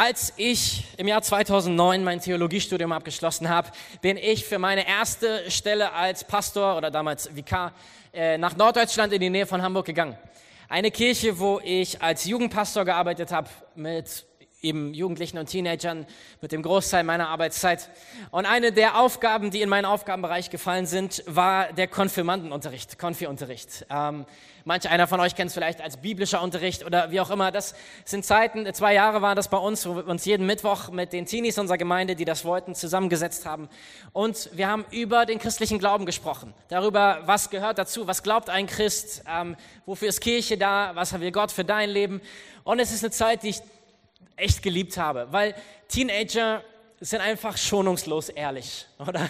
Als ich im Jahr 2009 mein Theologiestudium abgeschlossen habe, bin ich für meine erste Stelle als Pastor oder damals Vikar äh, nach Norddeutschland in die Nähe von Hamburg gegangen. Eine Kirche, wo ich als Jugendpastor gearbeitet habe mit eben Jugendlichen und Teenagern mit dem Großteil meiner Arbeitszeit. Und eine der Aufgaben, die in meinen Aufgabenbereich gefallen sind, war der Konfirmandenunterricht, Konfi-Unterricht. Ähm, manch einer von euch kennt es vielleicht als biblischer Unterricht oder wie auch immer. Das sind Zeiten, zwei Jahre waren das bei uns, wo wir uns jeden Mittwoch mit den Teenies unserer Gemeinde, die das wollten, zusammengesetzt haben. Und wir haben über den christlichen Glauben gesprochen, darüber, was gehört dazu, was glaubt ein Christ, ähm, wofür ist Kirche da, was will Gott für dein Leben. Und es ist eine Zeit, die ich echt geliebt habe, weil Teenager sind einfach schonungslos ehrlich, oder?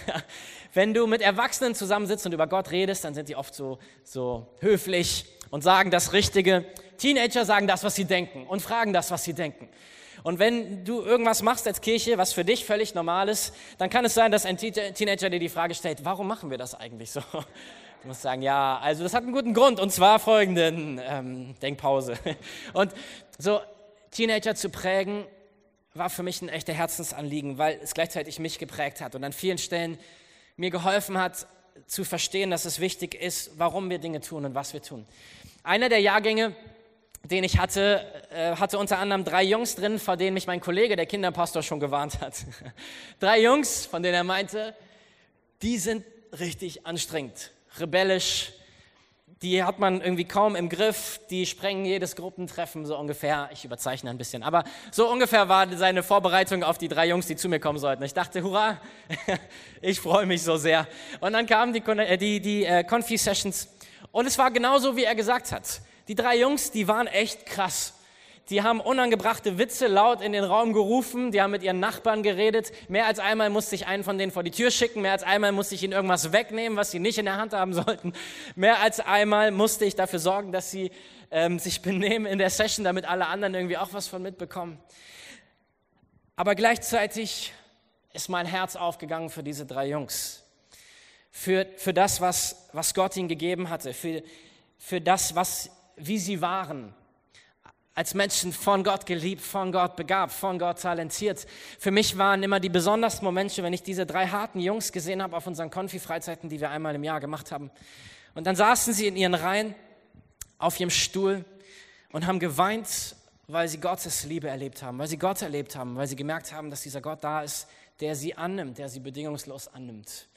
Wenn du mit Erwachsenen zusammensitzt und über Gott redest, dann sind die oft so, so höflich und sagen das Richtige. Teenager sagen das, was sie denken und fragen das, was sie denken. Und wenn du irgendwas machst als Kirche, was für dich völlig normal ist, dann kann es sein, dass ein Teenager dir die Frage stellt, warum machen wir das eigentlich so? Du musst sagen, ja, also das hat einen guten Grund und zwar folgenden ähm, Denkpause. Und so Teenager zu prägen, war für mich ein echter Herzensanliegen, weil es gleichzeitig mich geprägt hat und an vielen Stellen mir geholfen hat zu verstehen, dass es wichtig ist, warum wir Dinge tun und was wir tun. Einer der Jahrgänge, den ich hatte, äh, hatte unter anderem drei Jungs drin, vor denen mich mein Kollege, der Kinderpastor, schon gewarnt hat. drei Jungs, von denen er meinte, die sind richtig anstrengend, rebellisch, die hat man irgendwie kaum im Griff, die sprengen jedes Gruppentreffen so ungefähr. Ich überzeichne ein bisschen, aber so ungefähr war seine Vorbereitung auf die drei Jungs, die zu mir kommen sollten. Ich dachte, hurra, ich freue mich so sehr. Und dann kamen die, äh, die, die äh, Confi-Sessions und es war genauso, wie er gesagt hat. Die drei Jungs, die waren echt krass. Die haben unangebrachte Witze laut in den Raum gerufen, die haben mit ihren Nachbarn geredet. Mehr als einmal musste ich einen von denen vor die Tür schicken, mehr als einmal musste ich ihnen irgendwas wegnehmen, was sie nicht in der Hand haben sollten. Mehr als einmal musste ich dafür sorgen, dass sie ähm, sich benehmen in der Session, damit alle anderen irgendwie auch was von mitbekommen. Aber gleichzeitig ist mein Herz aufgegangen für diese drei Jungs. Für, für das, was, was Gott ihnen gegeben hatte, für, für das, was, wie sie waren, als Menschen von Gott geliebt, von Gott begabt, von Gott talentiert. Für mich waren immer die besondersten Momente, wenn ich diese drei harten Jungs gesehen habe auf unseren Konfi-Freizeiten, die wir einmal im Jahr gemacht haben. Und dann saßen sie in ihren Reihen auf ihrem Stuhl und haben geweint, weil sie Gottes Liebe erlebt haben, weil sie Gott erlebt haben, weil sie gemerkt haben, dass dieser Gott da ist, der sie annimmt, der sie bedingungslos annimmt.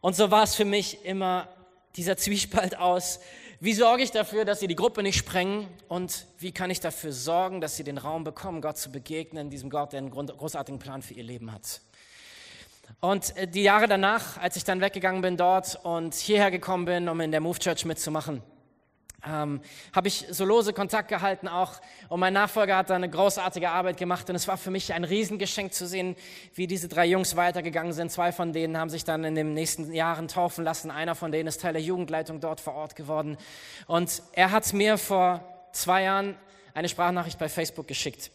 Und so war es für mich immer dieser Zwiespalt aus, wie sorge ich dafür, dass sie die Gruppe nicht sprengen? Und wie kann ich dafür sorgen, dass sie den Raum bekommen, Gott zu begegnen, diesem Gott, der einen großartigen Plan für ihr Leben hat? Und äh, die Jahre danach, als ich dann weggegangen bin dort und hierher gekommen bin, um in der Move Church mitzumachen, ähm, habe ich so lose Kontakt gehalten auch und mein Nachfolger hat da eine großartige Arbeit gemacht und es war für mich ein Riesengeschenk zu sehen, wie diese drei Jungs weitergegangen sind. Zwei von denen haben sich dann in den nächsten Jahren taufen lassen. Einer von denen ist Teil der Jugendleitung dort vor Ort geworden und er hat mir vor zwei Jahren eine Sprachnachricht bei Facebook geschickt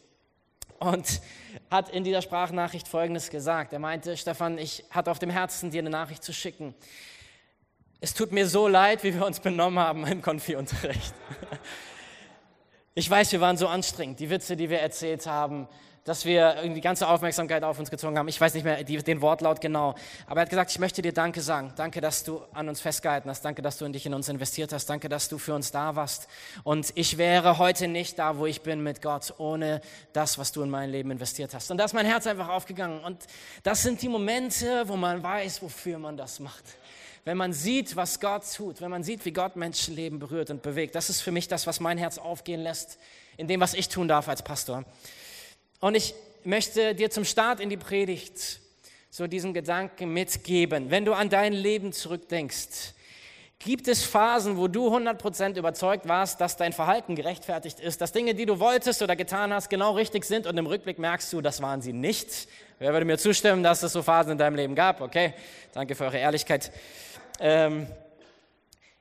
und hat in dieser Sprachnachricht Folgendes gesagt. Er meinte, Stefan, ich hatte auf dem Herzen, dir eine Nachricht zu schicken. Es tut mir so leid, wie wir uns benommen haben im Konfi-Unterricht. Ich weiß, wir waren so anstrengend. Die Witze, die wir erzählt haben, dass wir die ganze Aufmerksamkeit auf uns gezogen haben. Ich weiß nicht mehr den Wortlaut genau. Aber er hat gesagt, ich möchte dir Danke sagen. Danke, dass du an uns festgehalten hast. Danke, dass du in dich in uns investiert hast. Danke, dass du für uns da warst. Und ich wäre heute nicht da, wo ich bin mit Gott, ohne das, was du in mein Leben investiert hast. Und da ist mein Herz einfach aufgegangen. Und das sind die Momente, wo man weiß, wofür man das macht wenn man sieht, was Gott tut, wenn man sieht, wie Gott Menschenleben berührt und bewegt. Das ist für mich das, was mein Herz aufgehen lässt, in dem, was ich tun darf als Pastor. Und ich möchte dir zum Start in die Predigt so diesen Gedanken mitgeben. Wenn du an dein Leben zurückdenkst, gibt es Phasen, wo du 100% überzeugt warst, dass dein Verhalten gerechtfertigt ist, dass Dinge, die du wolltest oder getan hast, genau richtig sind und im Rückblick merkst du, das waren sie nicht. Wer würde mir zustimmen, dass es so Phasen in deinem Leben gab? Okay, danke für eure Ehrlichkeit. Ähm,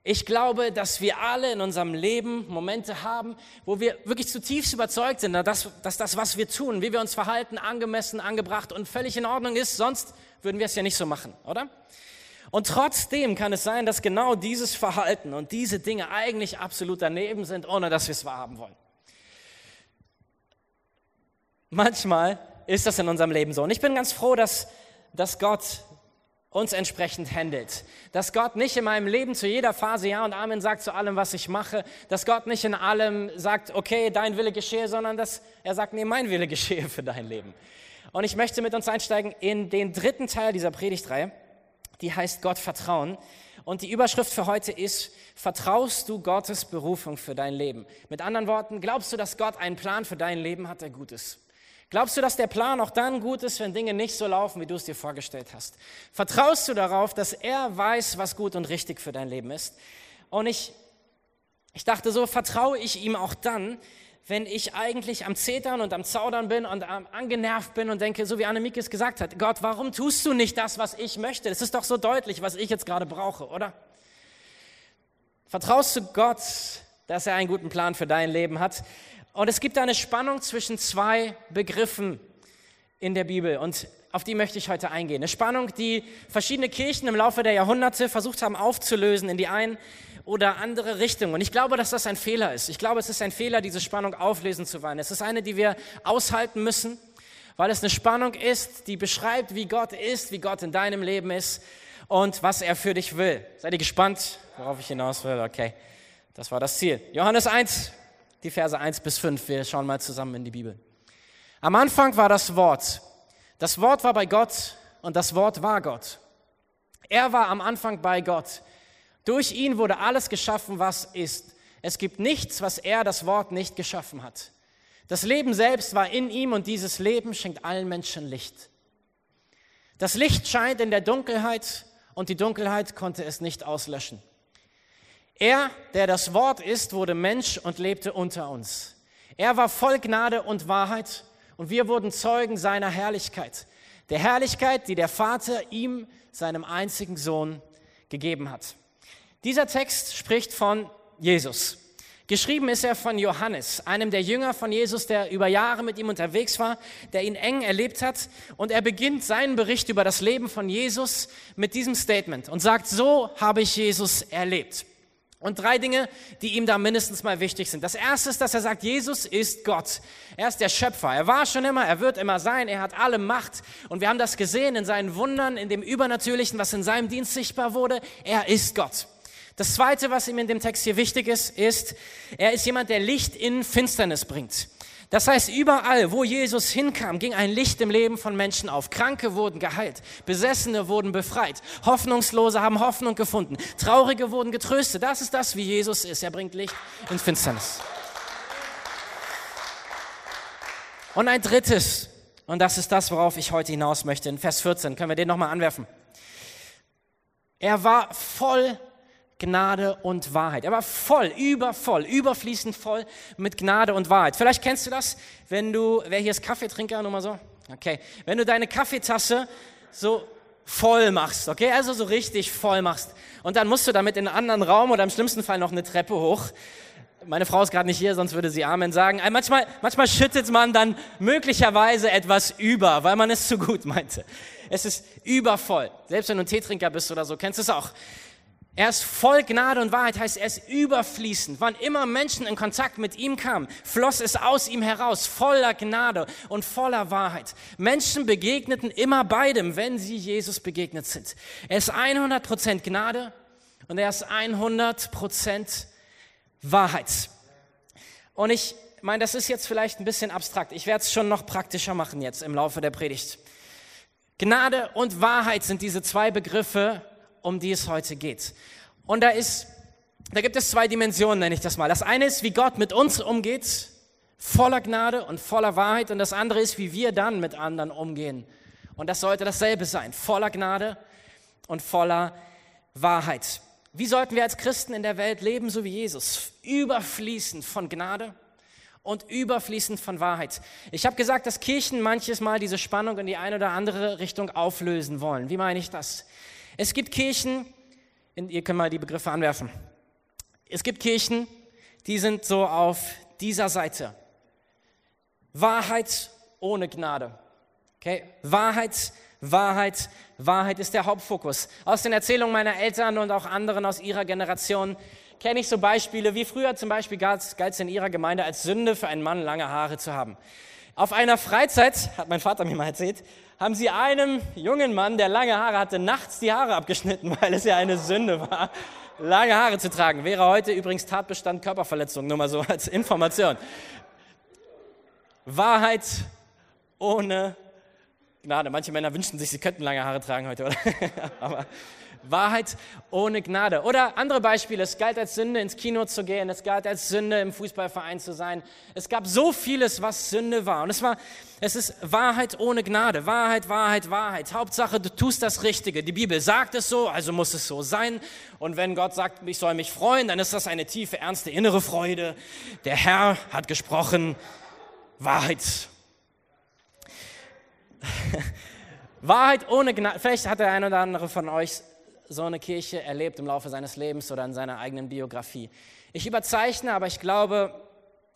ich glaube, dass wir alle in unserem Leben Momente haben, wo wir wirklich zutiefst überzeugt sind, dass, dass das, was wir tun, wie wir uns verhalten, angemessen, angebracht und völlig in Ordnung ist. Sonst würden wir es ja nicht so machen, oder? Und trotzdem kann es sein, dass genau dieses Verhalten und diese Dinge eigentlich absolut daneben sind, ohne dass wir es wahrhaben wollen. manchmal ist das in unserem Leben so. Und ich bin ganz froh, dass, dass Gott uns entsprechend handelt. Dass Gott nicht in meinem Leben zu jeder Phase Ja und Amen sagt zu allem, was ich mache. Dass Gott nicht in allem sagt, okay, dein Wille geschehe, sondern dass er sagt, nee, mein Wille geschehe für dein Leben. Und ich möchte mit uns einsteigen in den dritten Teil dieser Predigtreihe. Die heißt Gott vertrauen. Und die Überschrift für heute ist, vertraust du Gottes Berufung für dein Leben? Mit anderen Worten, glaubst du, dass Gott einen Plan für dein Leben hat, der gut ist? Glaubst du, dass der Plan auch dann gut ist, wenn Dinge nicht so laufen, wie du es dir vorgestellt hast? Vertraust du darauf, dass er weiß, was gut und richtig für dein Leben ist? Und ich, ich dachte so, vertraue ich ihm auch dann, wenn ich eigentlich am Zetern und am Zaudern bin und am angenervt bin und denke, so wie Annemieke es gesagt hat, Gott, warum tust du nicht das, was ich möchte? Es ist doch so deutlich, was ich jetzt gerade brauche, oder? Vertraust du Gott, dass er einen guten Plan für dein Leben hat? Und es gibt eine Spannung zwischen zwei Begriffen in der Bibel und auf die möchte ich heute eingehen. Eine Spannung, die verschiedene Kirchen im Laufe der Jahrhunderte versucht haben aufzulösen in die ein oder andere Richtung. Und ich glaube, dass das ein Fehler ist. Ich glaube, es ist ein Fehler, diese Spannung auflösen zu wollen. Es ist eine, die wir aushalten müssen, weil es eine Spannung ist, die beschreibt, wie Gott ist, wie Gott in deinem Leben ist und was er für dich will. Seid ihr gespannt, worauf ich hinaus will? Okay, das war das Ziel. Johannes 1, die Verse 1 bis 5. Wir schauen mal zusammen in die Bibel. Am Anfang war das Wort. Das Wort war bei Gott und das Wort war Gott. Er war am Anfang bei Gott. Durch ihn wurde alles geschaffen, was ist. Es gibt nichts, was er, das Wort, nicht geschaffen hat. Das Leben selbst war in ihm und dieses Leben schenkt allen Menschen Licht. Das Licht scheint in der Dunkelheit und die Dunkelheit konnte es nicht auslöschen. Er, der das Wort ist, wurde Mensch und lebte unter uns. Er war voll Gnade und Wahrheit und wir wurden Zeugen seiner Herrlichkeit. Der Herrlichkeit, die der Vater ihm, seinem einzigen Sohn, gegeben hat. Dieser Text spricht von Jesus. Geschrieben ist er von Johannes, einem der Jünger von Jesus, der über Jahre mit ihm unterwegs war, der ihn eng erlebt hat. Und er beginnt seinen Bericht über das Leben von Jesus mit diesem Statement und sagt, so habe ich Jesus erlebt. Und drei Dinge, die ihm da mindestens mal wichtig sind. Das erste ist, dass er sagt, Jesus ist Gott. Er ist der Schöpfer. Er war schon immer, er wird immer sein, er hat alle Macht. Und wir haben das gesehen in seinen Wundern, in dem Übernatürlichen, was in seinem Dienst sichtbar wurde. Er ist Gott. Das zweite, was ihm in dem Text hier wichtig ist, ist, er ist jemand, der Licht in Finsternis bringt. Das heißt, überall, wo Jesus hinkam, ging ein Licht im Leben von Menschen auf. Kranke wurden geheilt, Besessene wurden befreit, Hoffnungslose haben Hoffnung gefunden, Traurige wurden getröstet. Das ist das, wie Jesus ist. Er bringt Licht in Finsternis. Und ein drittes, und das ist das, worauf ich heute hinaus möchte, in Vers 14, können wir den nochmal anwerfen. Er war voll Gnade und Wahrheit. Er war voll, übervoll, überfließend voll mit Gnade und Wahrheit. Vielleicht kennst du das, wenn du, wer hier ist Kaffeetrinker, nur mal so? Okay. Wenn du deine Kaffeetasse so voll machst, okay? Also so richtig voll machst. Und dann musst du damit in einen anderen Raum oder im schlimmsten Fall noch eine Treppe hoch. Meine Frau ist gerade nicht hier, sonst würde sie Amen sagen. Manchmal, manchmal schüttet man dann möglicherweise etwas über, weil man es zu gut meinte. Es ist übervoll. Selbst wenn du ein Teetrinker bist oder so, kennst du es auch. Er ist voll Gnade und Wahrheit, heißt er ist überfließend. Wann immer Menschen in Kontakt mit ihm kamen, floss es aus ihm heraus, voller Gnade und voller Wahrheit. Menschen begegneten immer beidem, wenn sie Jesus begegnet sind. Er ist 100% Gnade und er ist 100% Wahrheit. Und ich meine, das ist jetzt vielleicht ein bisschen abstrakt. Ich werde es schon noch praktischer machen jetzt im Laufe der Predigt. Gnade und Wahrheit sind diese zwei Begriffe, um die es heute geht. Und da ist, da gibt es zwei Dimensionen, nenne ich das mal. Das eine ist, wie Gott mit uns umgeht, voller Gnade und voller Wahrheit. Und das andere ist, wie wir dann mit anderen umgehen. Und das sollte dasselbe sein, voller Gnade und voller Wahrheit. Wie sollten wir als Christen in der Welt leben, so wie Jesus? Überfließend von Gnade und überfließend von Wahrheit. Ich habe gesagt, dass Kirchen manches Mal diese Spannung in die eine oder andere Richtung auflösen wollen. Wie meine ich das? Es gibt Kirchen, ihr könnt mal die Begriffe anwerfen. Es gibt Kirchen, die sind so auf dieser Seite. Wahrheit ohne Gnade. Okay? Wahrheit, Wahrheit, Wahrheit ist der Hauptfokus. Aus den Erzählungen meiner Eltern und auch anderen aus ihrer Generation kenne ich so Beispiele, wie früher zum Beispiel galt es in ihrer Gemeinde als Sünde für einen Mann lange Haare zu haben. Auf einer Freizeit, hat mein Vater mir mal erzählt, haben sie einem jungen Mann, der lange Haare hatte, nachts die Haare abgeschnitten, weil es ja eine Sünde war, lange Haare zu tragen. Wäre heute übrigens Tatbestand Körperverletzung, nur mal so als Information. Wahrheit ohne Gnade. Manche Männer wünschen sich, sie könnten lange Haare tragen heute, oder? Aber Wahrheit ohne Gnade. Oder andere Beispiele. Es galt als Sünde, ins Kino zu gehen. Es galt als Sünde, im Fußballverein zu sein. Es gab so vieles, was Sünde war. Und es war, es ist Wahrheit ohne Gnade. Wahrheit, Wahrheit, Wahrheit. Hauptsache, du tust das Richtige. Die Bibel sagt es so, also muss es so sein. Und wenn Gott sagt, ich soll mich freuen, dann ist das eine tiefe, ernste, innere Freude. Der Herr hat gesprochen. Wahrheit. Wahrheit ohne Gnade. Vielleicht hat der eine oder andere von euch so eine Kirche erlebt im Laufe seines Lebens oder in seiner eigenen Biografie. Ich überzeichne, aber ich glaube,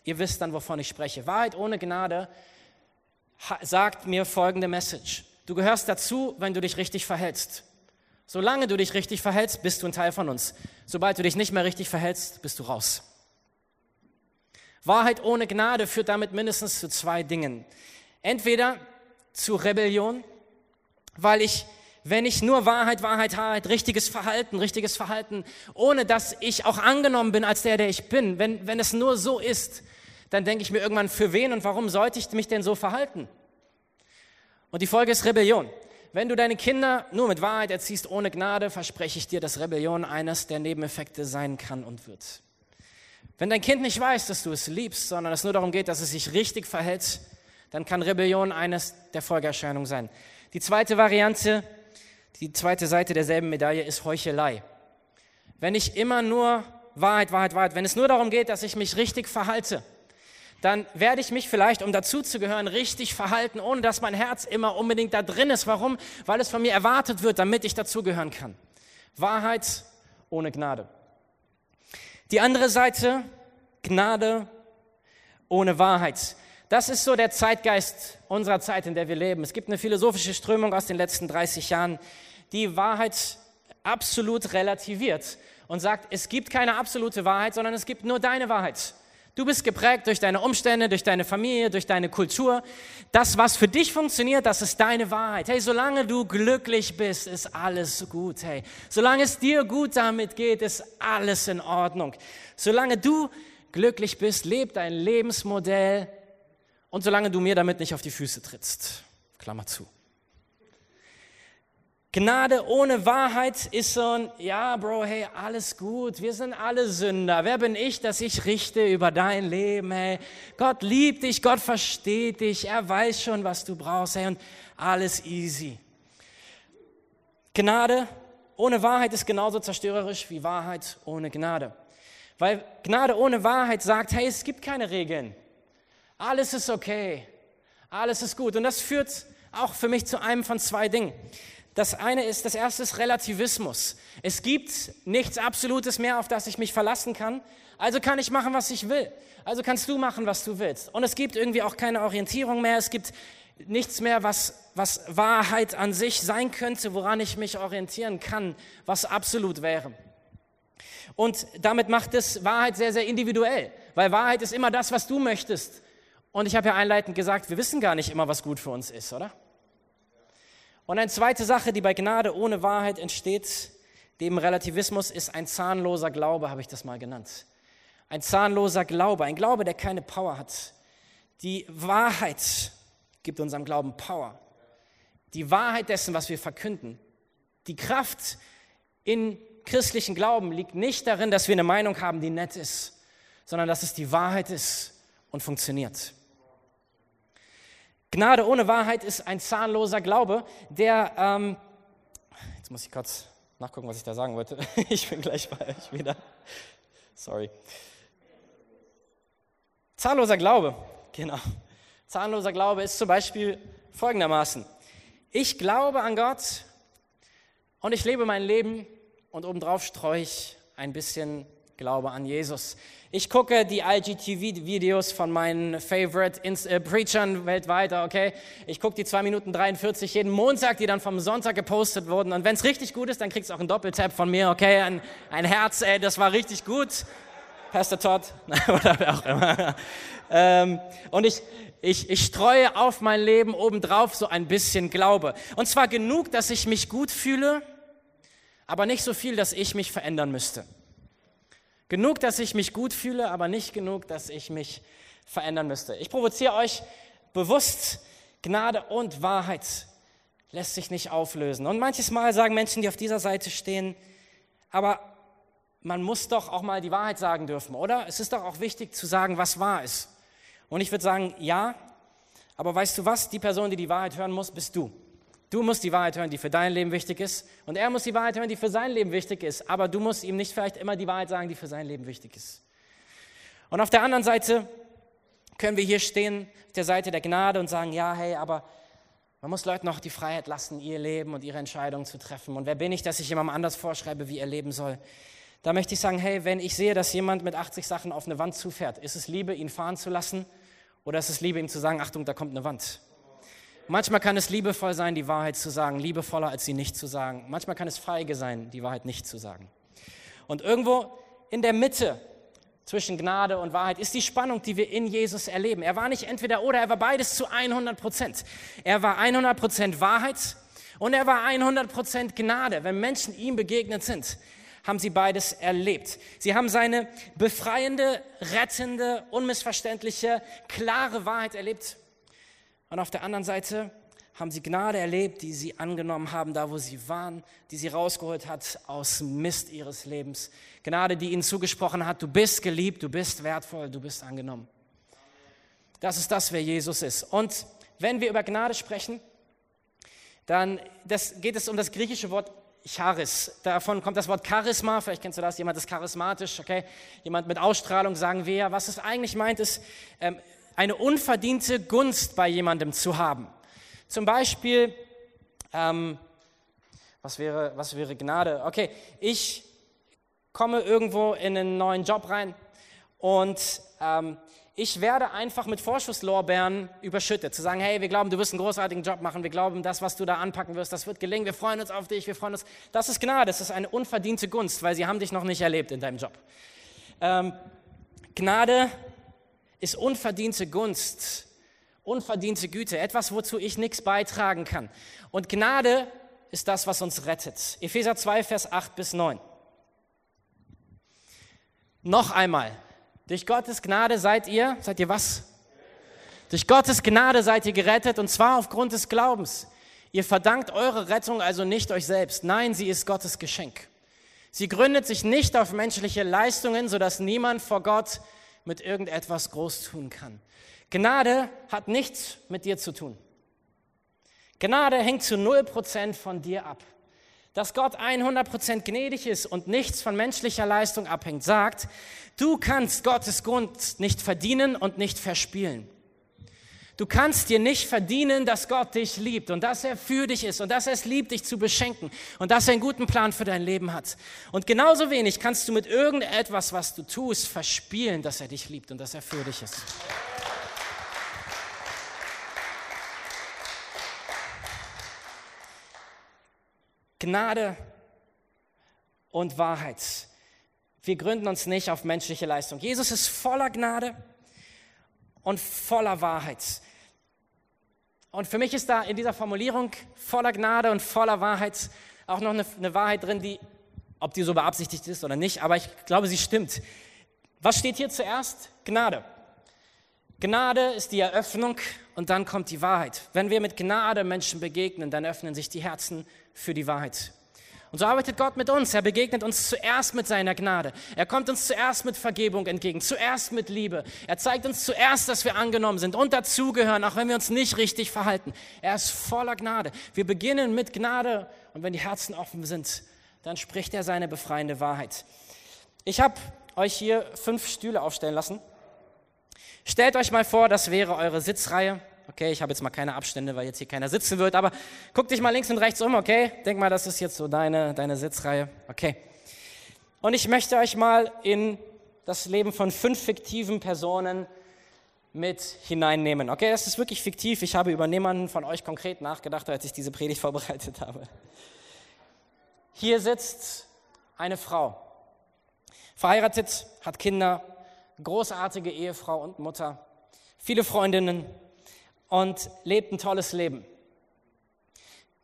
ihr wisst dann, wovon ich spreche. Wahrheit ohne Gnade sagt mir folgende Message. Du gehörst dazu, wenn du dich richtig verhältst. Solange du dich richtig verhältst, bist du ein Teil von uns. Sobald du dich nicht mehr richtig verhältst, bist du raus. Wahrheit ohne Gnade führt damit mindestens zu zwei Dingen. Entweder zu Rebellion, weil ich wenn ich nur Wahrheit, Wahrheit, Wahrheit, richtiges Verhalten, richtiges Verhalten, ohne dass ich auch angenommen bin als der, der ich bin, wenn, wenn es nur so ist, dann denke ich mir irgendwann, für wen und warum sollte ich mich denn so verhalten? Und die Folge ist Rebellion. Wenn du deine Kinder nur mit Wahrheit erziehst, ohne Gnade, verspreche ich dir, dass Rebellion eines der Nebeneffekte sein kann und wird. Wenn dein Kind nicht weiß, dass du es liebst, sondern es nur darum geht, dass es sich richtig verhält, dann kann Rebellion eines der Folgeerscheinungen sein. Die zweite Variante die zweite Seite derselben Medaille ist Heuchelei. Wenn ich immer nur Wahrheit, Wahrheit, Wahrheit, wenn es nur darum geht, dass ich mich richtig verhalte, dann werde ich mich vielleicht, um dazuzugehören, richtig verhalten, ohne dass mein Herz immer unbedingt da drin ist. Warum? Weil es von mir erwartet wird, damit ich dazugehören kann. Wahrheit ohne Gnade. Die andere Seite, Gnade ohne Wahrheit. Das ist so der Zeitgeist unserer Zeit, in der wir leben. Es gibt eine philosophische Strömung aus den letzten 30 Jahren, die Wahrheit absolut relativiert und sagt, es gibt keine absolute Wahrheit, sondern es gibt nur deine Wahrheit. Du bist geprägt durch deine Umstände, durch deine Familie, durch deine Kultur. Das, was für dich funktioniert, das ist deine Wahrheit. Hey, solange du glücklich bist, ist alles gut. Hey, solange es dir gut damit geht, ist alles in Ordnung. Solange du glücklich bist, lebt dein Lebensmodell und solange du mir damit nicht auf die Füße trittst. Klammer zu. Gnade ohne Wahrheit ist so ein, ja, Bro, hey, alles gut, wir sind alle Sünder. Wer bin ich, dass ich richte über dein Leben, hey? Gott liebt dich, Gott versteht dich, er weiß schon, was du brauchst, hey, und alles easy. Gnade ohne Wahrheit ist genauso zerstörerisch wie Wahrheit ohne Gnade. Weil Gnade ohne Wahrheit sagt, hey, es gibt keine Regeln. Alles ist okay. Alles ist gut. Und das führt auch für mich zu einem von zwei Dingen. Das eine ist, das erste ist Relativismus. Es gibt nichts Absolutes mehr, auf das ich mich verlassen kann. Also kann ich machen, was ich will. Also kannst du machen, was du willst. Und es gibt irgendwie auch keine Orientierung mehr. Es gibt nichts mehr, was, was Wahrheit an sich sein könnte, woran ich mich orientieren kann, was absolut wäre. Und damit macht es Wahrheit sehr, sehr individuell, weil Wahrheit ist immer das, was du möchtest. Und ich habe ja einleitend gesagt, wir wissen gar nicht immer, was gut für uns ist, oder? Und eine zweite Sache, die bei Gnade ohne Wahrheit entsteht, dem Relativismus, ist ein zahnloser Glaube, habe ich das mal genannt. Ein zahnloser Glaube, ein Glaube, der keine Power hat. Die Wahrheit gibt unserem Glauben Power. Die Wahrheit dessen, was wir verkünden. Die Kraft in christlichen Glauben liegt nicht darin, dass wir eine Meinung haben, die nett ist, sondern dass es die Wahrheit ist und funktioniert. Gnade ohne Wahrheit ist ein zahnloser Glaube, der, ähm, jetzt muss ich kurz nachgucken, was ich da sagen wollte. Ich bin gleich bei euch wieder. Sorry. Zahnloser Glaube, genau. Zahnloser Glaube ist zum Beispiel folgendermaßen. Ich glaube an Gott und ich lebe mein Leben und obendrauf streue ich ein bisschen Glaube an Jesus. Ich gucke die IGTV-Videos von meinen Favorite äh, Preachern weltweit, okay? Ich gucke die 2 Minuten 43 jeden Montag, die dann vom Sonntag gepostet wurden. Und wenn es richtig gut ist, dann kriegst du auch einen Doppeltap von mir, okay? Ein, ein Herz, ey, das war richtig gut. Pastor Todd oder wer auch immer. Ähm, und ich, ich, ich streue auf mein Leben obendrauf so ein bisschen Glaube. Und zwar genug, dass ich mich gut fühle, aber nicht so viel, dass ich mich verändern müsste. Genug, dass ich mich gut fühle, aber nicht genug, dass ich mich verändern müsste. Ich provoziere euch bewusst, Gnade und Wahrheit lässt sich nicht auflösen. Und manches Mal sagen Menschen, die auf dieser Seite stehen, aber man muss doch auch mal die Wahrheit sagen dürfen, oder? Es ist doch auch wichtig zu sagen, was wahr ist. Und ich würde sagen, ja, aber weißt du was? Die Person, die die Wahrheit hören muss, bist du. Du musst die Wahrheit hören, die für dein Leben wichtig ist. Und er muss die Wahrheit hören, die für sein Leben wichtig ist. Aber du musst ihm nicht vielleicht immer die Wahrheit sagen, die für sein Leben wichtig ist. Und auf der anderen Seite können wir hier stehen, auf der Seite der Gnade und sagen, ja, hey, aber man muss Leuten noch die Freiheit lassen, ihr Leben und ihre Entscheidungen zu treffen. Und wer bin ich, dass ich jemandem anders vorschreibe, wie er leben soll? Da möchte ich sagen, hey, wenn ich sehe, dass jemand mit 80 Sachen auf eine Wand zufährt, ist es Liebe, ihn fahren zu lassen? Oder ist es Liebe, ihm zu sagen, Achtung, da kommt eine Wand? Manchmal kann es liebevoll sein, die Wahrheit zu sagen, liebevoller als sie nicht zu sagen. Manchmal kann es feige sein, die Wahrheit nicht zu sagen. Und irgendwo in der Mitte zwischen Gnade und Wahrheit ist die Spannung, die wir in Jesus erleben. Er war nicht entweder oder, er war beides zu 100 Prozent. Er war 100 Prozent Wahrheit und er war 100 Prozent Gnade. Wenn Menschen ihm begegnet sind, haben sie beides erlebt. Sie haben seine befreiende, rettende, unmissverständliche, klare Wahrheit erlebt. Und auf der anderen Seite haben sie Gnade erlebt, die sie angenommen haben, da wo sie waren, die sie rausgeholt hat aus Mist ihres Lebens. Gnade, die ihnen zugesprochen hat, du bist geliebt, du bist wertvoll, du bist angenommen. Das ist das, wer Jesus ist. Und wenn wir über Gnade sprechen, dann geht es um das griechische Wort Charis. Davon kommt das Wort Charisma, vielleicht kennst du das, jemand ist charismatisch, okay? Jemand mit Ausstrahlung, sagen wir. Was es eigentlich meint, ist, ähm, eine unverdiente Gunst bei jemandem zu haben. Zum Beispiel, ähm, was, wäre, was wäre Gnade? Okay, ich komme irgendwo in einen neuen Job rein und ähm, ich werde einfach mit Vorschusslorbeeren überschüttet. Zu sagen, hey, wir glauben, du wirst einen großartigen Job machen, wir glauben, das, was du da anpacken wirst, das wird gelingen, wir freuen uns auf dich, wir freuen uns. Das ist Gnade, das ist eine unverdiente Gunst, weil sie haben dich noch nicht erlebt in deinem Job. Ähm, Gnade ist unverdiente Gunst, unverdiente Güte, etwas, wozu ich nichts beitragen kann. Und Gnade ist das, was uns rettet. Epheser 2, Vers 8 bis 9. Noch einmal, durch Gottes Gnade seid ihr, seid ihr was? Durch Gottes Gnade seid ihr gerettet und zwar aufgrund des Glaubens. Ihr verdankt eure Rettung also nicht euch selbst. Nein, sie ist Gottes Geschenk. Sie gründet sich nicht auf menschliche Leistungen, sodass niemand vor Gott mit irgendetwas groß tun kann. Gnade hat nichts mit dir zu tun. Gnade hängt zu 0% von dir ab dass Gott 100% gnädig ist und nichts von menschlicher Leistung abhängt, sagt, du kannst Gottes Gunst nicht verdienen und nicht verspielen. Du kannst dir nicht verdienen, dass Gott dich liebt und dass er für dich ist und dass er es liebt, dich zu beschenken und dass er einen guten Plan für dein Leben hat. Und genauso wenig kannst du mit irgendetwas, was du tust, verspielen, dass er dich liebt und dass er für dich ist. Gnade und Wahrheit. Wir gründen uns nicht auf menschliche Leistung. Jesus ist voller Gnade und voller Wahrheit. Und für mich ist da in dieser Formulierung voller Gnade und voller Wahrheit auch noch eine, eine, Wahrheit drin, die, ob die so beabsichtigt ist oder nicht, aber ich glaube, sie stimmt. Was steht hier zuerst? Gnade. Gnade ist die Eröffnung und dann kommt die Wahrheit. Wenn wir mit Gnade Menschen begegnen, dann öffnen sich die Herzen für die Wahrheit. Und so arbeitet Gott mit uns. Er begegnet uns zuerst mit seiner Gnade. Er kommt uns zuerst mit Vergebung entgegen, zuerst mit Liebe. Er zeigt uns zuerst, dass wir angenommen sind und dazugehören, auch wenn wir uns nicht richtig verhalten. Er ist voller Gnade. Wir beginnen mit Gnade und wenn die Herzen offen sind, dann spricht er seine befreiende Wahrheit. Ich habe euch hier fünf Stühle aufstellen lassen. Stellt euch mal vor, das wäre eure Sitzreihe. Okay, ich habe jetzt mal keine Abstände, weil jetzt hier keiner sitzen wird, aber guck dich mal links und rechts um, okay? Denk mal, das ist jetzt so deine, deine Sitzreihe. Okay. Und ich möchte euch mal in das Leben von fünf fiktiven Personen mit hineinnehmen. Okay, das ist wirklich fiktiv. Ich habe über niemanden von euch konkret nachgedacht, als ich diese Predigt vorbereitet habe. Hier sitzt eine Frau, verheiratet, hat Kinder, großartige Ehefrau und Mutter, viele Freundinnen, und lebt ein tolles Leben.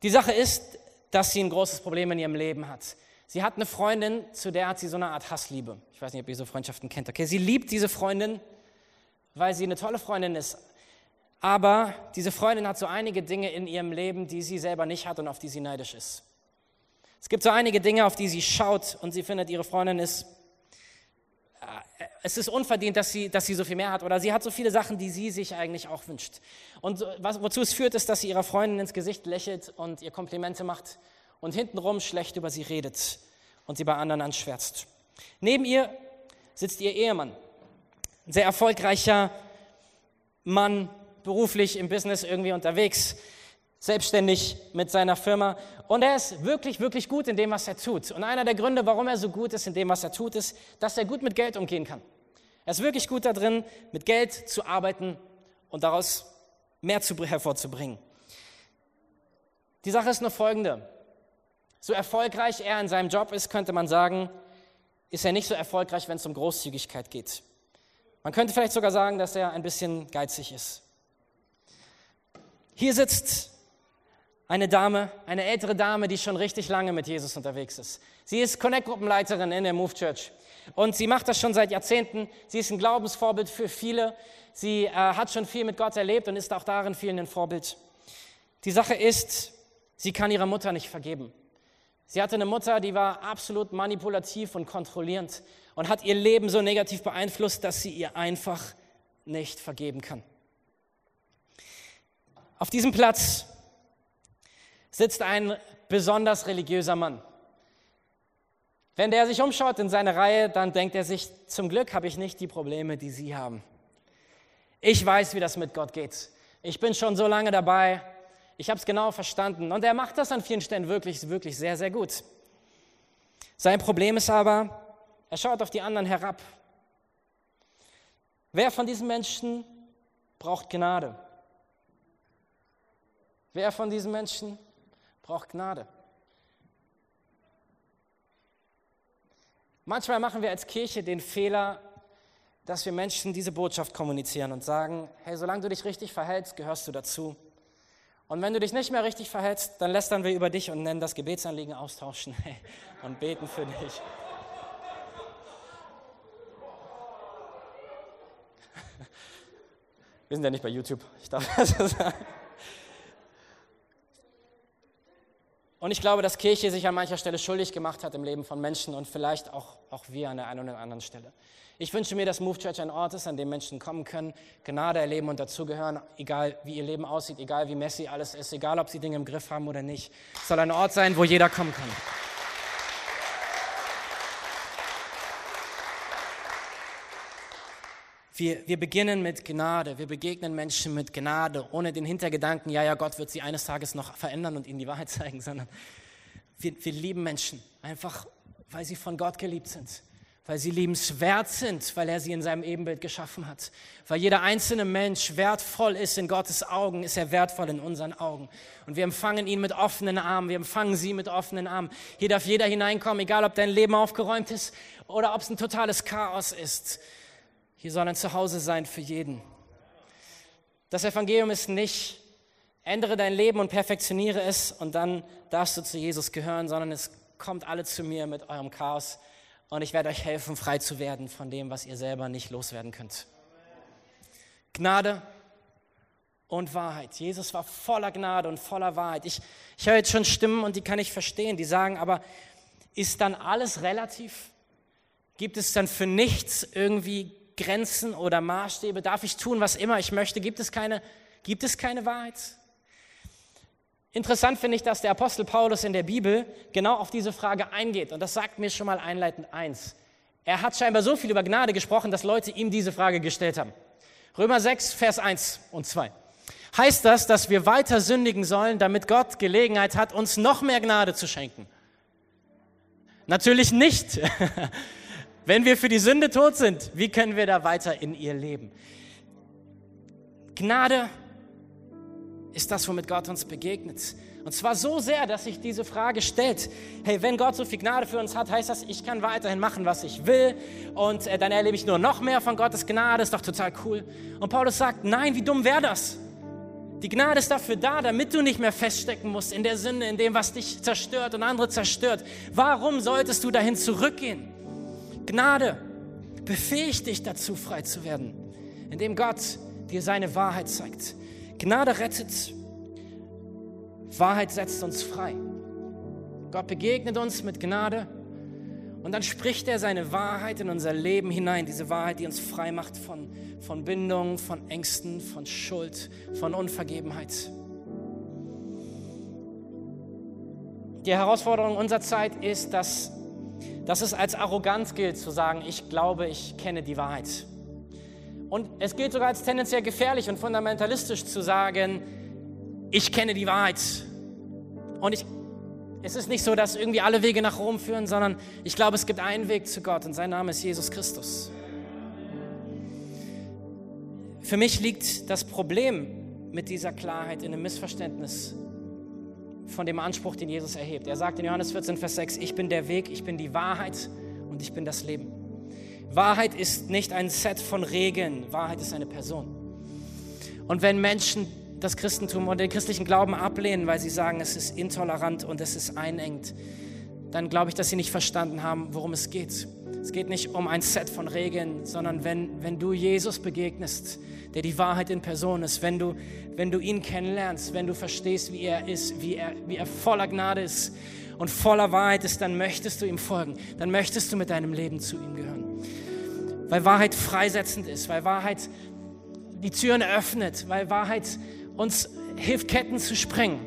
Die Sache ist, dass sie ein großes Problem in ihrem Leben hat. Sie hat eine Freundin, zu der hat sie so eine Art Hassliebe. Ich weiß nicht, ob ihr so Freundschaften kennt. Okay, sie liebt diese Freundin, weil sie eine tolle Freundin ist. Aber diese Freundin hat so einige Dinge in ihrem Leben, die sie selber nicht hat und auf die sie neidisch ist. Es gibt so einige Dinge, auf die sie schaut und sie findet, ihre Freundin ist, es ist unverdient, dass sie, dass sie so viel mehr hat oder sie hat so viele Sachen, die sie sich eigentlich auch wünscht. Und was, wozu es führt, ist, dass sie ihrer Freundin ins Gesicht lächelt und ihr Komplimente macht und hintenrum schlecht über sie redet und sie bei anderen anschwärzt. Neben ihr sitzt ihr Ehemann, ein sehr erfolgreicher Mann, beruflich im Business irgendwie unterwegs, selbstständig mit seiner Firma. Und er ist wirklich, wirklich gut in dem, was er tut. Und einer der Gründe, warum er so gut ist in dem, was er tut, ist, dass er gut mit Geld umgehen kann. Er ist wirklich gut darin, mit Geld zu arbeiten und daraus mehr zu, hervorzubringen. Die Sache ist nur folgende. So erfolgreich er in seinem Job ist, könnte man sagen, ist er nicht so erfolgreich, wenn es um Großzügigkeit geht. Man könnte vielleicht sogar sagen, dass er ein bisschen geizig ist. Hier sitzt eine Dame, eine ältere Dame, die schon richtig lange mit Jesus unterwegs ist. Sie ist Connect-Gruppenleiterin in der Move Church. Und sie macht das schon seit Jahrzehnten. Sie ist ein Glaubensvorbild für viele. Sie äh, hat schon viel mit Gott erlebt und ist auch darin vielen ein Vorbild. Die Sache ist, sie kann ihrer Mutter nicht vergeben. Sie hatte eine Mutter, die war absolut manipulativ und kontrollierend und hat ihr Leben so negativ beeinflusst, dass sie ihr einfach nicht vergeben kann. Auf diesem Platz sitzt ein besonders religiöser Mann. Wenn der sich umschaut in seine Reihe, dann denkt er sich, zum Glück habe ich nicht die Probleme, die Sie haben. Ich weiß, wie das mit Gott geht. Ich bin schon so lange dabei. Ich habe es genau verstanden. Und er macht das an vielen Stellen wirklich, wirklich sehr, sehr gut. Sein Problem ist aber, er schaut auf die anderen herab. Wer von diesen Menschen braucht Gnade? Wer von diesen Menschen braucht Gnade? Manchmal machen wir als Kirche den Fehler, dass wir Menschen diese Botschaft kommunizieren und sagen, hey, solange du dich richtig verhältst, gehörst du dazu. Und wenn du dich nicht mehr richtig verhältst, dann lästern wir über dich und nennen das Gebetsanliegen austauschen und beten für dich. Wir sind ja nicht bei YouTube, ich darf das sagen. Und ich glaube, dass Kirche sich an mancher Stelle schuldig gemacht hat im Leben von Menschen und vielleicht auch, auch wir an der einen oder anderen Stelle. Ich wünsche mir, dass Move Church ein Ort ist, an dem Menschen kommen können, Gnade erleben und dazugehören, egal wie ihr Leben aussieht, egal wie messy alles ist, egal ob sie Dinge im Griff haben oder nicht. Es soll ein Ort sein, wo jeder kommen kann. Wir, wir beginnen mit Gnade, wir begegnen Menschen mit Gnade, ohne den Hintergedanken, ja, ja, Gott wird sie eines Tages noch verändern und ihnen die Wahrheit zeigen, sondern wir, wir lieben Menschen einfach, weil sie von Gott geliebt sind, weil sie liebenswert sind, weil er sie in seinem Ebenbild geschaffen hat. Weil jeder einzelne Mensch wertvoll ist in Gottes Augen, ist er wertvoll in unseren Augen. Und wir empfangen ihn mit offenen Armen, wir empfangen sie mit offenen Armen. Hier darf jeder hineinkommen, egal ob dein Leben aufgeräumt ist oder ob es ein totales Chaos ist. Hier soll ein Zuhause sein für jeden. Das Evangelium ist nicht, ändere dein Leben und perfektioniere es und dann darfst du zu Jesus gehören, sondern es kommt alle zu mir mit eurem Chaos und ich werde euch helfen, frei zu werden von dem, was ihr selber nicht loswerden könnt. Gnade und Wahrheit. Jesus war voller Gnade und voller Wahrheit. Ich, ich höre jetzt schon Stimmen und die kann ich verstehen, die sagen, aber ist dann alles relativ? Gibt es dann für nichts irgendwie Grenzen oder Maßstäbe? Darf ich tun, was immer ich möchte? Gibt es keine, gibt es keine Wahrheit? Interessant finde ich, dass der Apostel Paulus in der Bibel genau auf diese Frage eingeht. Und das sagt mir schon mal einleitend eins. Er hat scheinbar so viel über Gnade gesprochen, dass Leute ihm diese Frage gestellt haben. Römer 6, Vers 1 und 2. Heißt das, dass wir weiter sündigen sollen, damit Gott Gelegenheit hat, uns noch mehr Gnade zu schenken? Natürlich nicht. Wenn wir für die Sünde tot sind, wie können wir da weiter in ihr leben? Gnade ist das, womit Gott uns begegnet. Und zwar so sehr, dass sich diese Frage stellt, hey, wenn Gott so viel Gnade für uns hat, heißt das, ich kann weiterhin machen, was ich will und äh, dann erlebe ich nur noch mehr von Gottes Gnade, ist doch total cool. Und Paulus sagt, nein, wie dumm wäre das? Die Gnade ist dafür da, damit du nicht mehr feststecken musst in der Sünde, in dem, was dich zerstört und andere zerstört. Warum solltest du dahin zurückgehen? Gnade befähigt dich dazu, frei zu werden, indem Gott dir seine Wahrheit zeigt. Gnade rettet, Wahrheit setzt uns frei. Gott begegnet uns mit Gnade und dann spricht er seine Wahrheit in unser Leben hinein, diese Wahrheit, die uns frei macht von, von Bindung, von Ängsten, von Schuld, von Unvergebenheit. Die Herausforderung unserer Zeit ist, dass, dass es als Arroganz gilt zu sagen, ich glaube, ich kenne die Wahrheit. Und es gilt sogar als tendenziell gefährlich und fundamentalistisch zu sagen, ich kenne die Wahrheit. Und ich es ist nicht so, dass irgendwie alle Wege nach Rom führen, sondern ich glaube, es gibt einen Weg zu Gott und sein Name ist Jesus Christus. Für mich liegt das Problem mit dieser Klarheit in einem Missverständnis von dem Anspruch, den Jesus erhebt. Er sagt in Johannes 14, Vers 6, ich bin der Weg, ich bin die Wahrheit und ich bin das Leben. Wahrheit ist nicht ein Set von Regeln, Wahrheit ist eine Person. Und wenn Menschen das Christentum und den christlichen Glauben ablehnen, weil sie sagen, es ist intolerant und es ist einengt, dann glaube ich, dass sie nicht verstanden haben, worum es geht. Es geht nicht um ein Set von Regeln, sondern wenn, wenn du Jesus begegnest, der die Wahrheit in Person ist, wenn du, wenn du ihn kennenlernst, wenn du verstehst, wie er ist, wie er, wie er voller Gnade ist und voller Wahrheit ist, dann möchtest du ihm folgen, dann möchtest du mit deinem Leben zu ihm gehören. Weil Wahrheit freisetzend ist, weil Wahrheit die Türen öffnet, weil Wahrheit uns hilft, Ketten zu sprengen.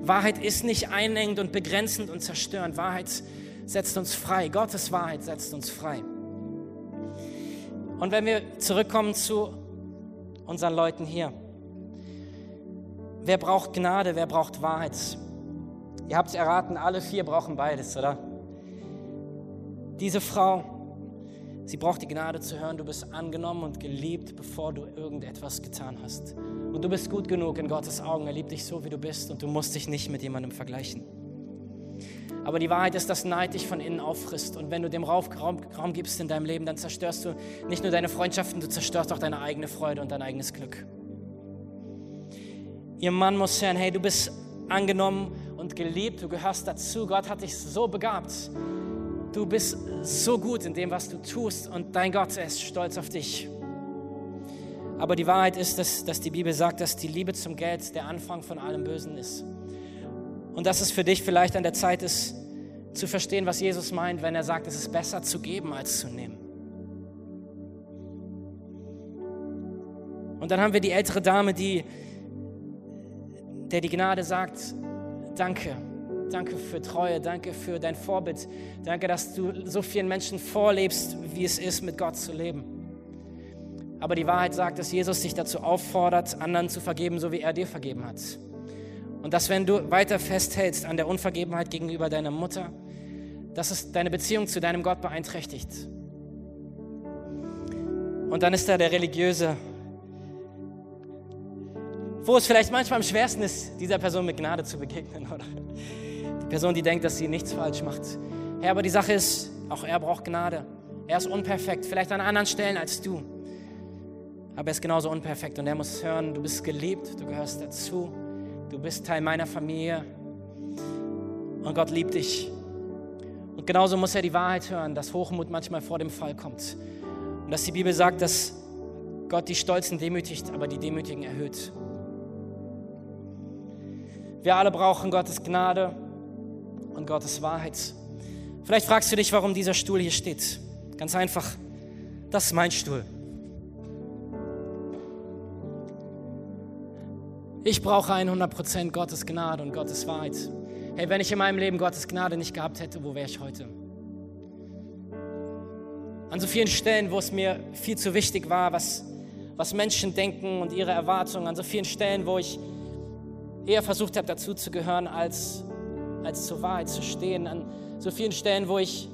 Wahrheit ist nicht einengend und begrenzend und zerstörend. Wahrheit setzt uns frei. Gottes Wahrheit setzt uns frei. Und wenn wir zurückkommen zu unseren Leuten hier. Wer braucht Gnade, wer braucht Wahrheit? Ihr habt es erraten, alle vier brauchen beides, oder? Diese Frau Sie braucht die Gnade zu hören, du bist angenommen und geliebt, bevor du irgendetwas getan hast. Und du bist gut genug in Gottes Augen. Er liebt dich so, wie du bist und du musst dich nicht mit jemandem vergleichen. Aber die Wahrheit ist, dass Neid dich von innen auffrisst. Und wenn du dem Raum, Raum gibst in deinem Leben, dann zerstörst du nicht nur deine Freundschaften, du zerstörst auch deine eigene Freude und dein eigenes Glück. Ihr Mann muss hören, hey, du bist angenommen und geliebt, du gehörst dazu. Gott hat dich so begabt Du bist so gut in dem, was du tust und dein Gott ist stolz auf dich. Aber die Wahrheit ist, dass, dass die Bibel sagt, dass die Liebe zum Geld der Anfang von allem Bösen ist. Und dass es für dich vielleicht an der Zeit ist, zu verstehen, was Jesus meint, wenn er sagt, es ist besser zu geben als zu nehmen. Und dann haben wir die ältere Dame, die, der die Gnade sagt, danke Danke für Treue, danke für dein Vorbild. Danke, dass du so vielen Menschen vorlebst, wie es ist, mit Gott zu leben. Aber die Wahrheit sagt, dass Jesus dich dazu auffordert, anderen zu vergeben, so wie er dir vergeben hat. Und dass wenn du weiter festhältst an der Unvergebenheit gegenüber deiner Mutter, dass es deine Beziehung zu deinem Gott beeinträchtigt. Und dann ist da der religiöse, wo es vielleicht manchmal am schwersten ist, dieser Person mit Gnade zu begegnen, oder? Person, die denkt, dass sie nichts falsch macht. Herr, aber die Sache ist, auch er braucht Gnade. Er ist unperfekt, vielleicht an anderen Stellen als du. Aber er ist genauso unperfekt und er muss hören, du bist geliebt, du gehörst dazu, du bist Teil meiner Familie und Gott liebt dich. Und genauso muss er die Wahrheit hören, dass Hochmut manchmal vor dem Fall kommt. Und dass die Bibel sagt, dass Gott die Stolzen demütigt, aber die Demütigen erhöht. Wir alle brauchen Gottes Gnade und Gottes Wahrheit. Vielleicht fragst du dich, warum dieser Stuhl hier steht. Ganz einfach, das ist mein Stuhl. Ich brauche 100% Gottes Gnade und Gottes Wahrheit. Hey, wenn ich in meinem Leben Gottes Gnade nicht gehabt hätte, wo wäre ich heute? An so vielen Stellen, wo es mir viel zu wichtig war, was, was Menschen denken und ihre Erwartungen, an so vielen Stellen, wo ich eher versucht habe, dazu zu gehören, als als zur Wahrheit zu stehen. An so vielen Stellen, wo ich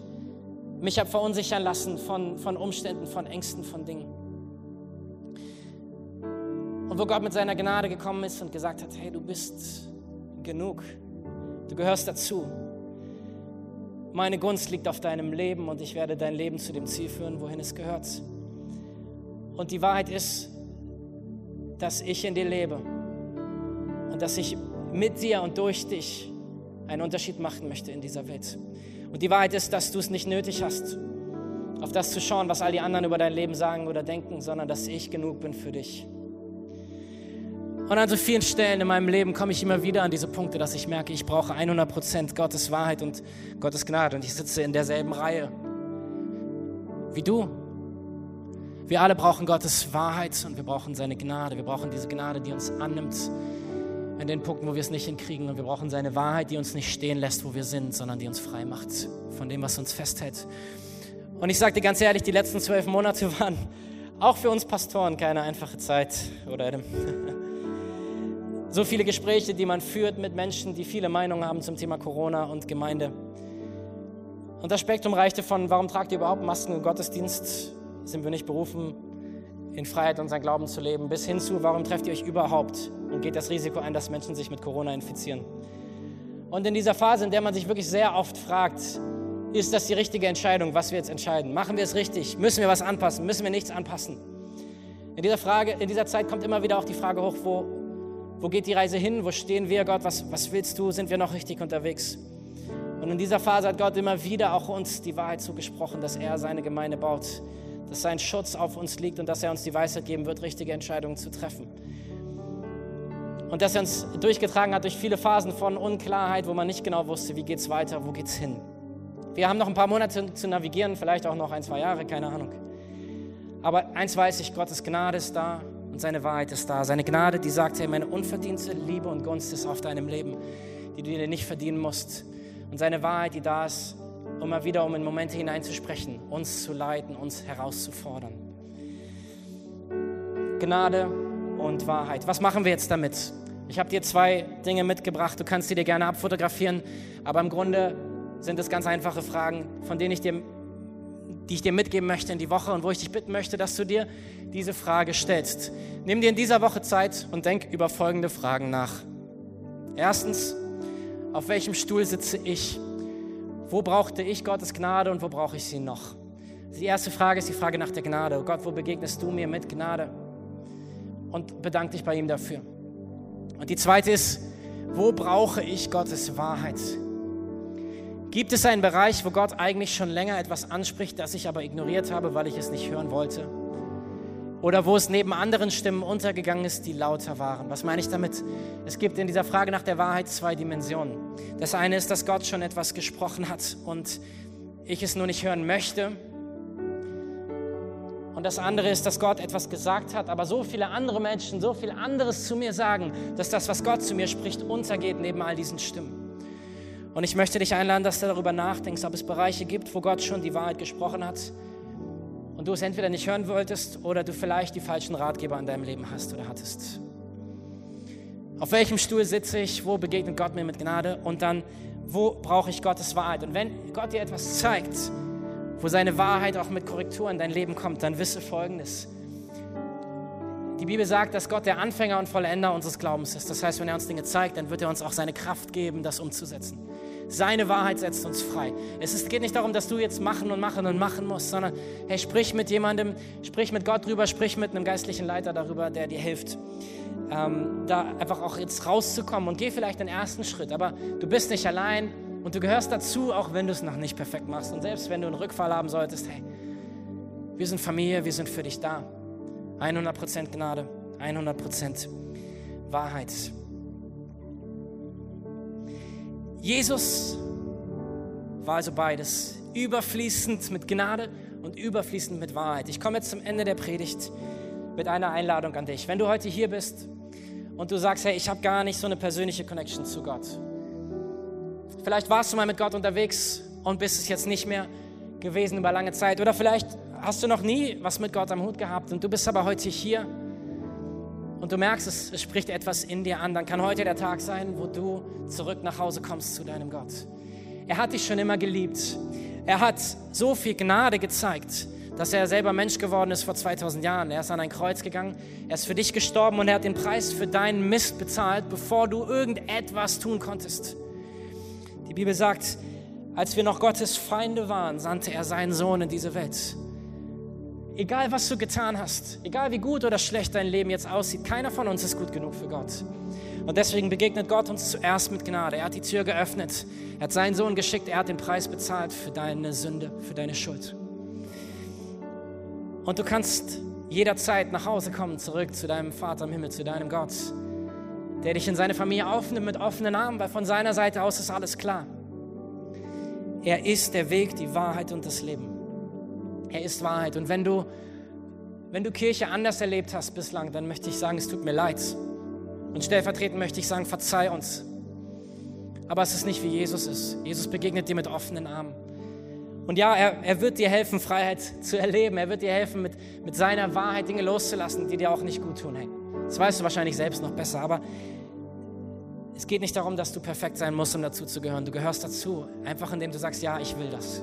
mich habe verunsichern lassen von, von Umständen, von Ängsten, von Dingen. Und wo Gott mit seiner Gnade gekommen ist und gesagt hat, hey, du bist genug, du gehörst dazu. Meine Gunst liegt auf deinem Leben und ich werde dein Leben zu dem Ziel führen, wohin es gehört. Und die Wahrheit ist, dass ich in dir lebe und dass ich mit dir und durch dich einen Unterschied machen möchte in dieser Welt. Und die Wahrheit ist, dass du es nicht nötig hast, auf das zu schauen, was all die anderen über dein Leben sagen oder denken, sondern dass ich genug bin für dich. Und an so vielen Stellen in meinem Leben komme ich immer wieder an diese Punkte, dass ich merke, ich brauche 100% Gottes Wahrheit und Gottes Gnade. Und ich sitze in derselben Reihe wie du. Wir alle brauchen Gottes Wahrheit und wir brauchen seine Gnade. Wir brauchen diese Gnade, die uns annimmt in den Punkten, wo wir es nicht hinkriegen. Und wir brauchen seine Wahrheit, die uns nicht stehen lässt, wo wir sind, sondern die uns frei macht von dem, was uns festhält. Und ich sage dir ganz ehrlich, die letzten zwölf Monate waren auch für uns Pastoren keine einfache Zeit. Oder Adam. So viele Gespräche, die man führt mit Menschen, die viele Meinungen haben zum Thema Corona und Gemeinde. Und das Spektrum reichte von, warum tragt ihr überhaupt Masken im Gottesdienst? Sind wir nicht berufen, in Freiheit unseren Glauben zu leben, bis hin zu, warum trefft ihr euch überhaupt und geht das Risiko ein, dass Menschen sich mit Corona infizieren? Und in dieser Phase, in der man sich wirklich sehr oft fragt, ist das die richtige Entscheidung, was wir jetzt entscheiden? Machen wir es richtig? Müssen wir was anpassen? Müssen wir nichts anpassen? In dieser, Frage, in dieser Zeit kommt immer wieder auch die Frage hoch, wo, wo geht die Reise hin? Wo stehen wir, Gott? Was, was willst du? Sind wir noch richtig unterwegs? Und in dieser Phase hat Gott immer wieder auch uns die Wahrheit zugesprochen, dass er seine Gemeinde baut, dass sein Schutz auf uns liegt und dass er uns die Weisheit geben wird, richtige Entscheidungen zu treffen. Und dass er uns durchgetragen hat durch viele Phasen von Unklarheit, wo man nicht genau wusste, wie geht es weiter, wo geht es hin. Wir haben noch ein paar Monate zu navigieren, vielleicht auch noch ein, zwei Jahre, keine Ahnung. Aber eins weiß ich, Gottes Gnade ist da und seine Wahrheit ist da. Seine Gnade, die sagt, hey, meine unverdiente Liebe und Gunst ist auf deinem Leben, die du dir nicht verdienen musst. Und seine Wahrheit, die da ist, immer wieder, um in Momente hineinzusprechen, uns zu leiten, uns herauszufordern. Gnade und Wahrheit. Was machen wir jetzt damit? Ich habe dir zwei Dinge mitgebracht. Du kannst sie dir gerne abfotografieren, aber im Grunde sind es ganz einfache Fragen, von denen ich dir, die ich dir mitgeben möchte in die Woche und wo ich dich bitten möchte, dass du dir diese Frage stellst. Nimm dir in dieser Woche Zeit und denk über folgende Fragen nach. Erstens, auf welchem Stuhl sitze ich? Wo brauchte ich Gottes Gnade und wo brauche ich sie noch? Die erste Frage ist die Frage nach der Gnade. Oh Gott, wo begegnest du mir mit Gnade? Und bedank dich bei ihm dafür. Und die zweite ist, wo brauche ich Gottes Wahrheit? Gibt es einen Bereich, wo Gott eigentlich schon länger etwas anspricht, das ich aber ignoriert habe, weil ich es nicht hören wollte? Oder wo es neben anderen Stimmen untergegangen ist, die lauter waren. Was meine ich damit? Es gibt in dieser Frage nach der Wahrheit zwei Dimensionen. Das eine ist, dass Gott schon etwas gesprochen hat und ich es nur nicht hören möchte. Und das andere ist, dass Gott etwas gesagt hat, aber so viele andere Menschen so viel anderes zu mir sagen, dass das, was Gott zu mir spricht, untergeht neben all diesen Stimmen. Und ich möchte dich einladen, dass du darüber nachdenkst, ob es Bereiche gibt, wo Gott schon die Wahrheit gesprochen hat und du es entweder nicht hören wolltest oder du vielleicht die falschen Ratgeber in deinem Leben hast oder hattest. Auf welchem Stuhl sitze ich? Wo begegnet Gott mir mit Gnade? Und dann, wo brauche ich Gottes Wahrheit? Und wenn Gott dir etwas zeigt, wo seine Wahrheit auch mit Korrektur in dein Leben kommt, dann wisse Folgendes. Die Bibel sagt, dass Gott der Anfänger und Vollender unseres Glaubens ist. Das heißt, wenn er uns Dinge zeigt, dann wird er uns auch seine Kraft geben, das umzusetzen. Seine Wahrheit setzt uns frei. Es geht nicht darum, dass du jetzt machen und machen und machen musst, sondern hey, sprich mit jemandem, sprich mit Gott drüber, sprich mit einem geistlichen Leiter darüber, der dir hilft, ähm, da einfach auch jetzt rauszukommen und geh vielleicht den ersten Schritt. Aber du bist nicht allein und du gehörst dazu, auch wenn du es noch nicht perfekt machst. Und selbst wenn du einen Rückfall haben solltest, hey, wir sind Familie, wir sind für dich da. 100% Gnade, 100% Wahrheit. Jesus war also beides, überfließend mit Gnade und überfließend mit Wahrheit. Ich komme jetzt zum Ende der Predigt mit einer Einladung an dich. Wenn du heute hier bist und du sagst, hey, ich habe gar nicht so eine persönliche Connection zu Gott. Vielleicht warst du mal mit Gott unterwegs und bist es jetzt nicht mehr gewesen über lange Zeit. Oder vielleicht hast du noch nie was mit Gott am Hut gehabt und du bist aber heute hier und du merkst, es, es spricht etwas in dir an, dann kann heute der Tag sein, wo du zurück nach Hause kommst zu deinem Gott. Er hat dich schon immer geliebt. Er hat so viel Gnade gezeigt, dass er selber Mensch geworden ist vor 2000 Jahren. Er ist an ein Kreuz gegangen, er ist für dich gestorben und er hat den Preis für deinen Mist bezahlt, bevor du irgendetwas tun konntest. Die Bibel sagt, als wir noch Gottes Feinde waren, sandte er seinen Sohn in diese Welt. Egal was du getan hast, egal wie gut oder schlecht dein Leben jetzt aussieht, keiner von uns ist gut genug für Gott. Und deswegen begegnet Gott uns zuerst mit Gnade. Er hat die Tür geöffnet, er hat seinen Sohn geschickt, er hat den Preis bezahlt für deine Sünde, für deine Schuld. Und du kannst jederzeit nach Hause kommen, zurück zu deinem Vater im Himmel, zu deinem Gott, der dich in seine Familie aufnimmt mit offenen Armen, weil von seiner Seite aus ist alles klar. Er ist der Weg, die Wahrheit und das Leben. Er ist Wahrheit. Und wenn du, wenn du Kirche anders erlebt hast bislang, dann möchte ich sagen, es tut mir leid. Und stellvertretend möchte ich sagen, verzeih uns. Aber es ist nicht wie Jesus ist. Jesus begegnet dir mit offenen Armen. Und ja, er, er wird dir helfen, Freiheit zu erleben. Er wird dir helfen, mit, mit seiner Wahrheit Dinge loszulassen, die dir auch nicht gut tun. Hey, das weißt du wahrscheinlich selbst noch besser. Aber es geht nicht darum, dass du perfekt sein musst, um dazu zu gehören. Du gehörst dazu, einfach indem du sagst, ja, ich will das.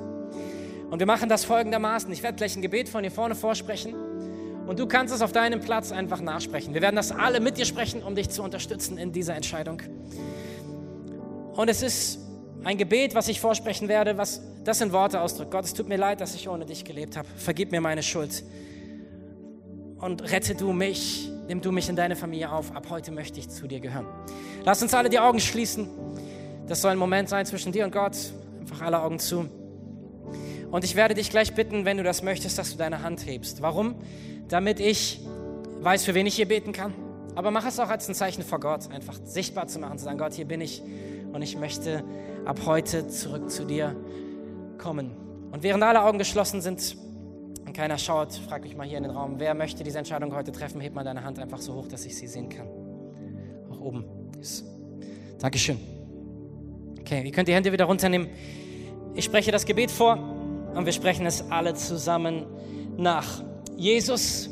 Und wir machen das folgendermaßen. Ich werde gleich ein Gebet von hier vorne vorsprechen. Und du kannst es auf deinem Platz einfach nachsprechen. Wir werden das alle mit dir sprechen, um dich zu unterstützen in dieser Entscheidung. Und es ist ein Gebet, was ich vorsprechen werde, was das in Worte ausdrückt. Gott, es tut mir leid, dass ich ohne dich gelebt habe. Vergib mir meine Schuld. Und rette du mich, nimm du mich in deine Familie auf. Ab heute möchte ich zu dir gehören. Lass uns alle die Augen schließen. Das soll ein Moment sein zwischen dir und Gott. Einfach alle Augen zu. Und ich werde dich gleich bitten, wenn du das möchtest, dass du deine Hand hebst. Warum? Damit ich weiß, für wen ich hier beten kann. Aber mach es auch als ein Zeichen vor Gott, einfach sichtbar zu machen, zu sagen, Gott, hier bin ich und ich möchte ab heute zurück zu dir kommen. Und während alle Augen geschlossen sind und keiner schaut, frag mich mal hier in den Raum, wer möchte diese Entscheidung heute treffen? Heb mal deine Hand einfach so hoch, dass ich sie sehen kann. Auch oben. Yes. Dankeschön. Okay, ihr könnt die Hände wieder runternehmen. Ich spreche das Gebet vor und wir sprechen es alle zusammen nach. Jesus,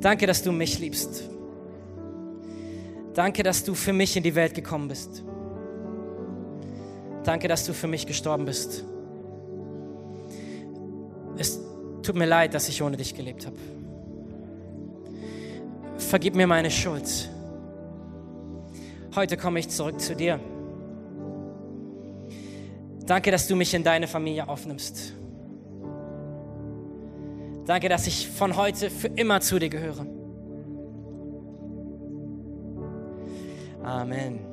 danke, dass du mich liebst. Danke, dass du für mich in die Welt gekommen bist. Danke, dass du für mich gestorben bist. Es tut mir leid, dass ich ohne dich gelebt habe. Vergib mir meine Schuld. Heute komme ich zurück zu dir. Danke, dass du mich in deine Familie aufnimmst. Danke, dass ich von heute für immer zu dir gehöre. Amen.